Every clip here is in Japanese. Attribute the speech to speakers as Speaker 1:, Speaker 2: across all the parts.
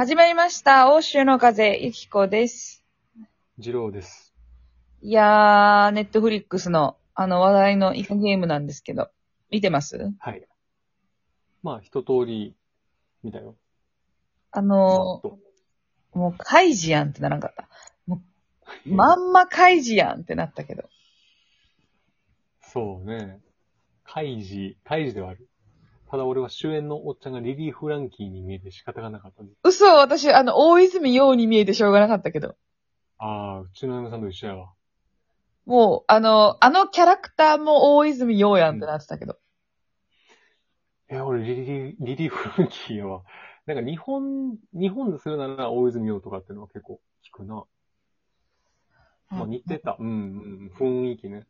Speaker 1: 始まりました。欧州の風、ゆきこです。
Speaker 2: 二郎です。
Speaker 1: いやー、ネットフリックスの、あの話題のイカゲームなんですけど、見てます？
Speaker 2: はい。まあ、一通り、見たよ。
Speaker 1: あ
Speaker 2: ざ
Speaker 1: のー、もう、カイジやんってならんかった。もう、まんまカイジやんってなったけど。
Speaker 2: そうね。カイジ、カイジではある。ただ俺は主演のおっちゃんがリリー・フランキーに見えて仕方がなかったです。
Speaker 1: 嘘、私、あの、大泉洋に見えてしょうがなかったけど。
Speaker 2: ああ、うちの嫁さんと一緒やわ。
Speaker 1: もう、あの、あのキャラクターも大泉洋やんってなってたけど。
Speaker 2: え、俺リリー、リリー・フランキーやわ。なんか日本、日本でするなら大泉洋とかっていうのは結構聞くな。まあ似てた。うん、うん、雰囲気ね。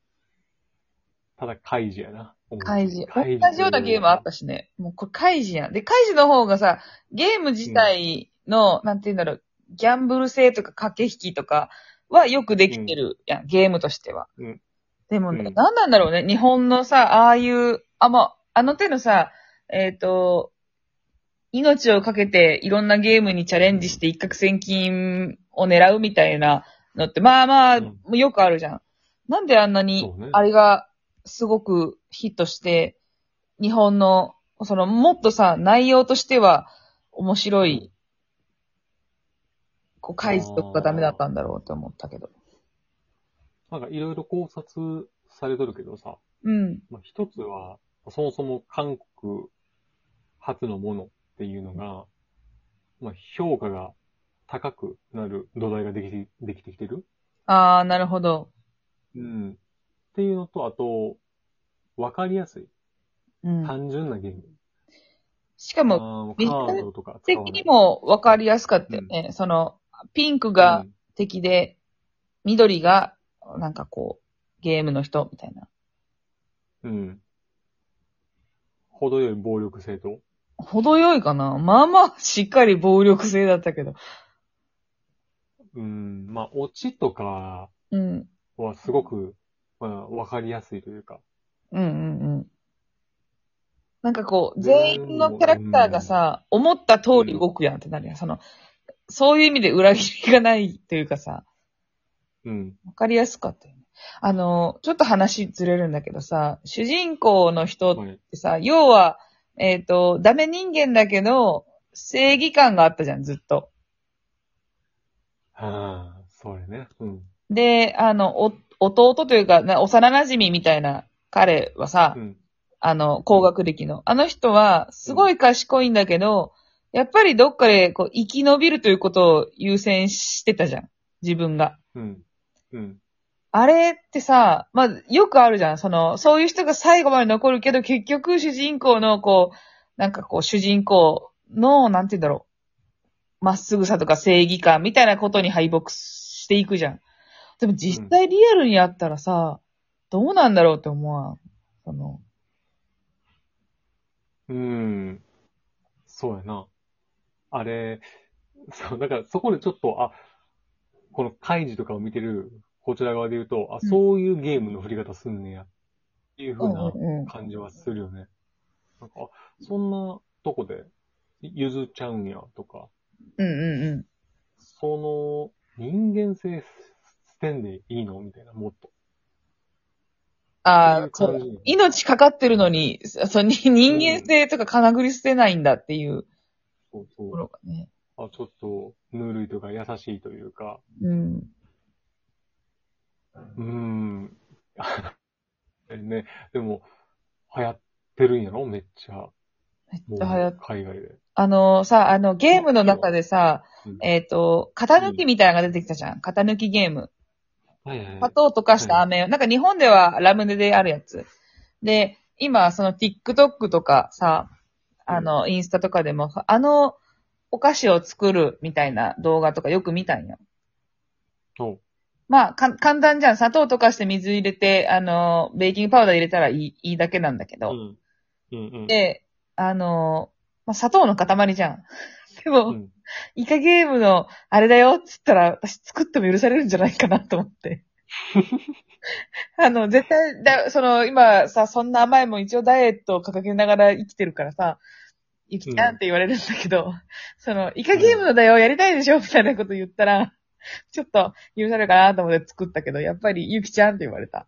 Speaker 2: ただ、カイジやな。
Speaker 1: カイジ。同じようなゲームあったしね。もうこれカイジやん。で、カイジの方がさ、ゲーム自体の、なんて言うんだろう、ギャンブル性とか駆け引きとかはよくできてるやん、ゲームとしては。
Speaker 2: うん。
Speaker 1: でもね、
Speaker 2: うん。
Speaker 1: なんなんだろうね、日本のさ、ああいう、あ、まあ、あの手のさ、えっ、と、命をかけていろんなゲームにチャレンジして一攫千金を狙うみたいなのって、まあまあ、
Speaker 2: うん。
Speaker 1: よくあるじゃん。なんであんなにあれがすごくヒットして、日本の、その、もっとさ、内容としては面白い、こう、開示とかがダメだったんだろうって思ったけど。
Speaker 2: なんかいろいろ考察されとるけどさ、
Speaker 1: うん。
Speaker 2: まあ、一つは、そもそも韓国初のものっていうのが、まあ、評価が高くなる土台ができて、できてきてる
Speaker 1: あー、なるほど。
Speaker 2: うん。っていうのと、あと、わかりやすい。
Speaker 1: うん。
Speaker 2: 単純なゲーム。
Speaker 1: しかも、
Speaker 2: あーカードとか使わない。
Speaker 1: 的にも分かりやすかったよね。その、ピンクが敵で、緑が、なんかこう、ゲームの人みたいな。
Speaker 2: うん。うん。程よい暴力性と。
Speaker 1: 程よいかなまあまあ、しっかり暴力性だったけど。
Speaker 2: うん。まあ、オチとか
Speaker 1: うん。
Speaker 2: はすごく、まあ、わかりやすいというか。
Speaker 1: うんうんうん。なんかこう、全員のキャラクターがさ、思った通り動くやんってなるやん。その、そういう意味で裏切りがないというかさ、
Speaker 2: うん。
Speaker 1: わかりやすかったよね。あの、ちょっと話ずれるんだけどさ、主人公の人っ
Speaker 2: はい。
Speaker 1: てさ、要は、えっ、と、ダメ人間だけど、正義感があったじゃん、ずっと。
Speaker 2: はあ、そうやね。うん。
Speaker 1: で、あの、お、弟というか、な幼馴染みたいな彼はさ、
Speaker 2: うん。
Speaker 1: あの、高学歴の。あの人は、すごい賢いんだけど、やっぱりどっかで、こう、生き延びるということを優先してたじゃん。自分が。
Speaker 2: うん。うん。
Speaker 1: あれってさ、まあ、よくあるじゃん。その、そういう人が最後まで残るけど、結局主人公の、こう、なんかこう、主人公の、なんて言うんだろう。まっすぐさとか正義感みたいなことに敗北していくじゃん。でも実際リアルにやったらさ、どうなんだろうって思わん？その、
Speaker 2: うん。そうやな。あれ、そう、だからそこでちょっと、あ、このカイジとかを見てるこちら側で言うと、あ、
Speaker 1: うん
Speaker 2: そういうゲームの振り方すんねや。っていう風な
Speaker 1: うんうんうん
Speaker 2: 感じはするよね。なんか、あそんなとこで譲っちゃうんや、とか、
Speaker 1: うんうんうん。
Speaker 2: その人間性捨てんでいいの？みたいな、もっと。
Speaker 1: ああ、
Speaker 2: そういう感じ
Speaker 1: そう。命かかってるのに、そに人間性とか金繰り捨てないんだっていう
Speaker 2: そう
Speaker 1: とこ
Speaker 2: そう。
Speaker 1: ろがね。
Speaker 2: あ、ちょっと、ぬるいとか優しいというか、
Speaker 1: うん。
Speaker 2: うーん。ね、でも、流行ってるんやろ？めっちゃ。も
Speaker 1: めっ
Speaker 2: う
Speaker 1: ちゃ流行っ
Speaker 2: 海外で。
Speaker 1: あのさ、あの、ゲームの中でさ、
Speaker 2: うん
Speaker 1: えっ、と、型抜きみたいなのが出てきたじゃん。型抜きゲーム。
Speaker 2: はいはいはい
Speaker 1: 砂糖を溶かした飴。なんか日本ではラムネであるやつ。で、今、その TikTok とかさ、あの、インスタとかでも、あの、お菓子を作るみたいな動画とかよく見たんよ。
Speaker 2: そう。
Speaker 1: まあ、か、簡単じゃん。砂糖溶かして水入れて、あの、ベーキングパウダー入れたらいい、いいだけなんだけど。
Speaker 2: うん。うんうん。
Speaker 1: で、あの、まあ、砂糖の塊じゃん。でも、
Speaker 2: うん
Speaker 1: イカゲームのあれだよっつったら、私作っても許されるんじゃないかなと思って。あの、絶対だ、その、今さ、そんな甘いもん一応ダイエットを掲げながら生きてるからさ、ゆきちゃんって言われるんだけど、その、イカゲームのだよ、やりたいでしょみたいなこと言ったら、ちょっと許されるかなと思って作ったけど、やっぱりゆきちゃんって言われた。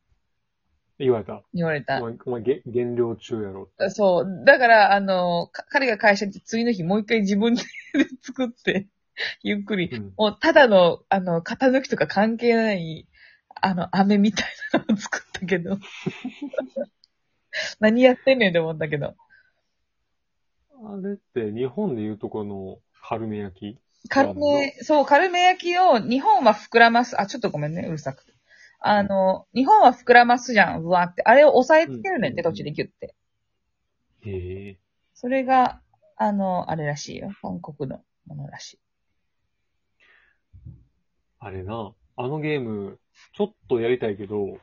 Speaker 2: 言われた。
Speaker 1: 言われた
Speaker 2: お。前、お前、げ減量中やろって。
Speaker 1: そう。だから、あの、か彼が会社に行って次の日もう一回自分で 作って、ゆっくり、
Speaker 2: うん。
Speaker 1: もうただの、あの、型抜きとか関係ない、あの、飴みたいなのを作ったけど。何やってんねんって思ったけど。
Speaker 2: あれって、日本でいうとこの、カルメ焼き？
Speaker 1: カルメ、そう、カルメ焼きを、日本は膨らます。あ、ちょっとごめんね、うるさくて。あの、日本は膨らますじゃん、うわーって。あれを押さえつけるねんって、
Speaker 2: うん
Speaker 1: 途中でギュッて。
Speaker 2: へえ。
Speaker 1: それが、あの、あれらしいよ。韓国のものらしい。
Speaker 2: あれな、あのゲーム、ちょっとやりたいけど、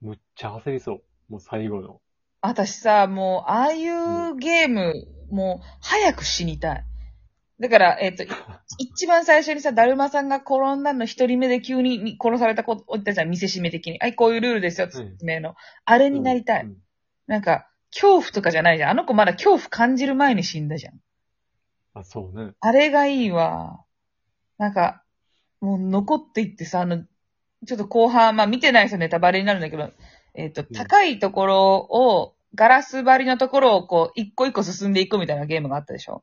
Speaker 2: むっちゃ焦りそう。もう最後の。
Speaker 1: 私さ、もう、ああいうゲーム、もう、早く死にたい。だから、えっ、と、い一番最初にさ、だるまさんが転んだの一人目で急に殺された子おったじゃん、見せしめ的に。はい、こういうルールですよ、説明の。あれになりたい。
Speaker 2: うん
Speaker 1: なんか、恐怖とかじゃないじゃん。あの子まだ恐怖感じる前に死んだじゃん。
Speaker 2: あ、そうね。
Speaker 1: あれがいいわ。なんか、もう残っていってさ、あの、ちょっと後半、まあ見てない人ネタバレになるんだけど、えっ、と、
Speaker 2: ん
Speaker 1: 高いところを、ガラス張りのところをこう、一個一個進んでいくみたいなゲームがあったでしょ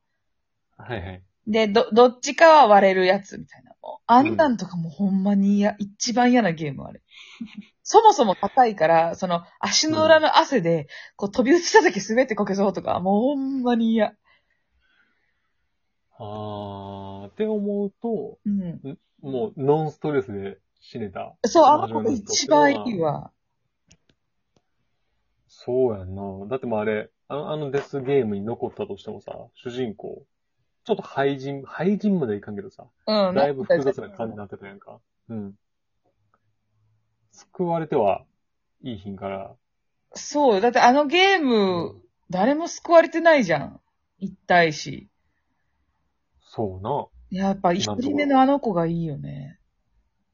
Speaker 2: はいはい。
Speaker 1: で、ど、どっちかは割れるやつみたいな。もうあんなんとかもうほんまに嫌、一番嫌なゲームあれ。そもそも高いから、その足の裏の汗で、こう飛び移った時滑ってこけそうとか、もうほんまに嫌。
Speaker 2: あー、って思うと、
Speaker 1: うん。
Speaker 2: もうノンストレスで死ねた。
Speaker 1: そう、あの子が一番いいわ。
Speaker 2: そうやんな。だってもうあれ、あのあのデスゲームに残ったとしてもさ、主人公、ちょっと廃人、廃人まではいかんけどさ、
Speaker 1: うん。
Speaker 2: だいぶ複雑な感じになってたやんか。うん。救われてはいい品から、
Speaker 1: そう、だってあのゲーム、誰も救われてないじゃん。一体し。
Speaker 2: そうな。
Speaker 1: やっぱ一人目のあの子がいいよね。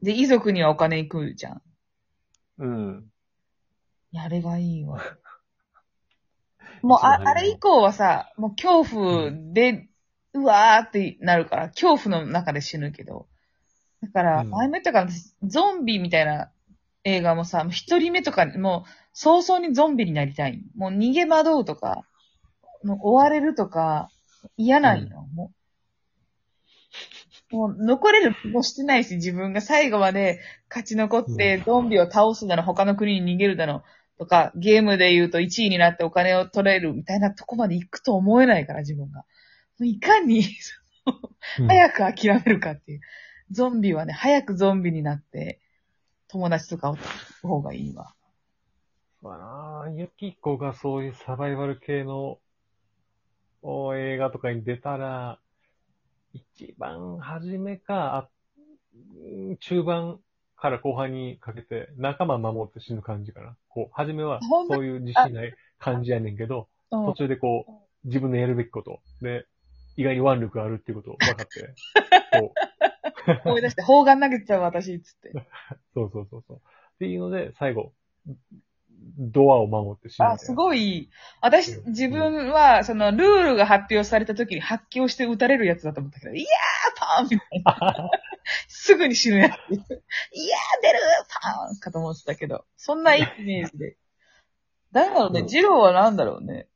Speaker 1: で、遺族にはお金行くじゃん。
Speaker 2: うん。
Speaker 1: いやあれがいいわ。もう、あ、あれ以降はさ、もう恐怖で、うわーってなるから、恐怖の中で死ぬけど。だから、
Speaker 2: うん
Speaker 1: 前も言ったから、ゾンビみたいな映画もさ、一人目とかに、もう、早々にゾンビになりたい。もう逃げ惑うとか、もう追われるとか、嫌なんよ、もう。もう、残れる気もしてないし、自分が最後まで勝ち残って、ゾンビを倒すだの、他の国に逃げるだの、とか、ゲームで言うと1位になってお金を取れるみたいなとこまで行くと思えないから、自分が。いかに、早く諦めるかっていう。ゾンビはね、早くゾンビになって、友達とかを作る方がいいわ。
Speaker 2: まあ、ユキコがそういうサバイバル系のお映画とかに出たら、一番初めか、中盤から後半にかけて仲間守って死ぬ感じかな。こう、初めはそういう自信ない感じやねんけど、
Speaker 1: うん
Speaker 2: 途中でこう、自分のやるべきこと、で、意外に腕力があるっていうことを分かって、
Speaker 1: 思い出して、砲丸投げてたわ、私、つって。
Speaker 2: そうそうそうそう。っていうので、最後、ドアを守って死ぬみたいな。
Speaker 1: あ、すごい。私、自分は、その、ルールが発表された時に発狂して撃たれるやつだと思ったけど、いやーパーンみたいな。すぐに死ぬやつ。いやー出るパーンかと思ってたけど、そんないいイメージで。誰だろうね、
Speaker 2: うん
Speaker 1: ジローは何だろうね。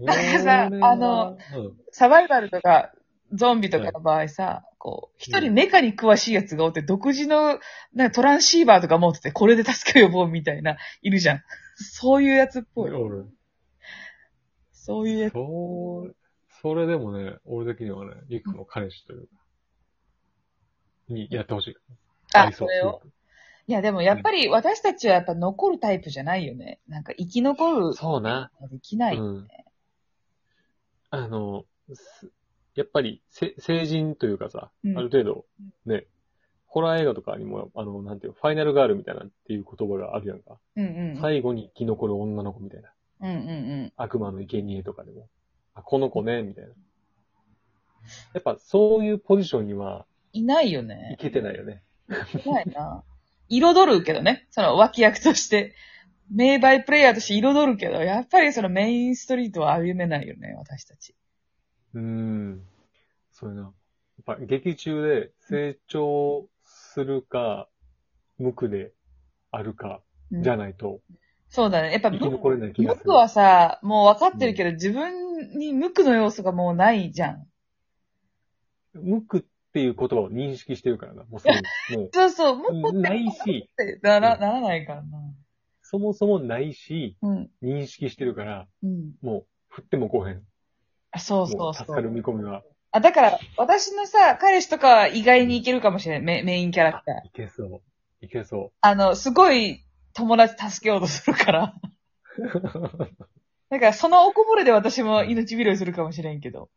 Speaker 1: なんかさあの、
Speaker 2: うん
Speaker 1: サバイバルとか、ゾンビとかの場合さ、こう、一人メカに詳しいやつがおって、独自の、なんかトランシーバーとか持ってて、これで助けを呼ぼうみたいな、いるじゃん。そういうやつっぽい。
Speaker 2: 俺、
Speaker 1: そういうやつ。
Speaker 2: そう、それでもね、俺的にはね、リクの彼氏というか、にやってほしい。
Speaker 1: あ、
Speaker 2: り
Speaker 1: それを？いや、でもやっぱり私たちはやっぱ残るタイプじゃないよね。なんか生き残る。
Speaker 2: そうな。
Speaker 1: できない。
Speaker 2: うん。あの、すやっぱり、せ成人というかさ、
Speaker 1: うん
Speaker 2: ある程度、ね、ホラー映画とかにも、あの、なんていうのファイナルガールみたいなっていう言葉があるやんか。
Speaker 1: うんうん。
Speaker 2: 最後に生き残る女の子みたいな。
Speaker 1: うんうんうん。
Speaker 2: 悪魔の生贄とかでも。あ、この子ね、みたいな。やっぱそういうポジションにはい
Speaker 1: ないよ
Speaker 2: い
Speaker 1: ね。
Speaker 2: けてないよね。
Speaker 1: いないな。彩るけどね。その脇役として。名バイプレイヤーとして彩るけど、やっぱりそのメインストリートは歩めないよね、私たち。
Speaker 2: うーん。そうやな。やっぱ劇中で成長するか、無垢であるか、
Speaker 1: うん
Speaker 2: じゃないと、
Speaker 1: そうだね。やっぱ。無垢はさ、もう分かってるけど、自分に無垢の要素がもうないじゃん。
Speaker 2: 無垢っていう言葉を認識してるからな。もうすでに。も
Speaker 1: そうそう、無垢
Speaker 2: う、ないし、
Speaker 1: ってならならないからな。
Speaker 2: そもそもないし、
Speaker 1: うん。
Speaker 2: 認識してるから、
Speaker 1: うん。
Speaker 2: もう、振ってもこうへん。
Speaker 1: あそう
Speaker 2: も
Speaker 1: そううそ
Speaker 2: 助かる
Speaker 1: う。
Speaker 2: 見込みは。
Speaker 1: あ、だから、私のさ、彼氏とかは意外にいけるかもしれない。メメインキャラクター。
Speaker 2: いけそう。いけそ
Speaker 1: あの、すごい友達助けようとするから。
Speaker 2: う。
Speaker 1: だから、そのおこぼれで私も命拾いするかもしれんけど。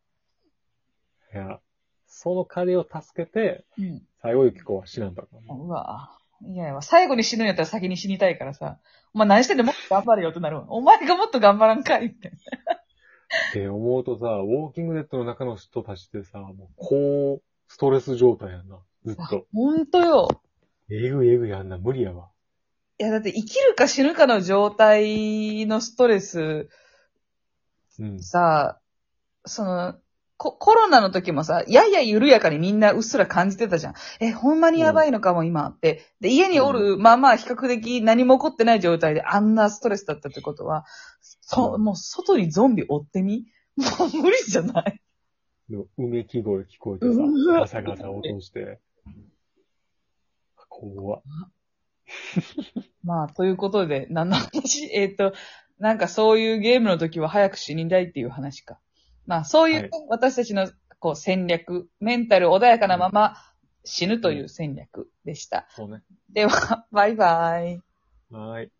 Speaker 2: いや、その彼を助けて、
Speaker 1: うん。
Speaker 2: 最後ゆき子は死なんだからな。
Speaker 1: うわいやいや、最後に死ぬんやったら先に死にたいからさ。お前何してんでもっと頑張れよってなるわ。お前がもっと頑張らんかいって。
Speaker 2: って思うとさ、ウォーキングデッドの中の人たちってさ、もう、高ストレス状態やんな。ずっと。
Speaker 1: ほんとよ。
Speaker 2: えぐいえぐいやんな。無理やわ。
Speaker 1: いや、だって生きるか死ぬかの状態のストレス
Speaker 2: うん。
Speaker 1: さ、その、ココロナの時もさ、やや緩やかにみんなうっすら感じてたじゃん。え、ほんまにやばいのかも今って。で、家におる、まあまあ比較的何も起こってない状態であんなストレスだったってことは、そ、もう外にゾンビ追ってみ？もう無理じゃない？
Speaker 2: のうめき声聞こえてさ、ガサガサ落として。怖っ。
Speaker 1: まあ、ということで、何の話？えっ、と、なんかそういうゲームの時は早く死にたいっていう話か。まあ、そういう
Speaker 2: はい
Speaker 1: 私たちのこう戦略、メンタル穏やかなまま死ぬという戦略でした。
Speaker 2: そうね。
Speaker 1: では、バイバイ。
Speaker 2: はーい。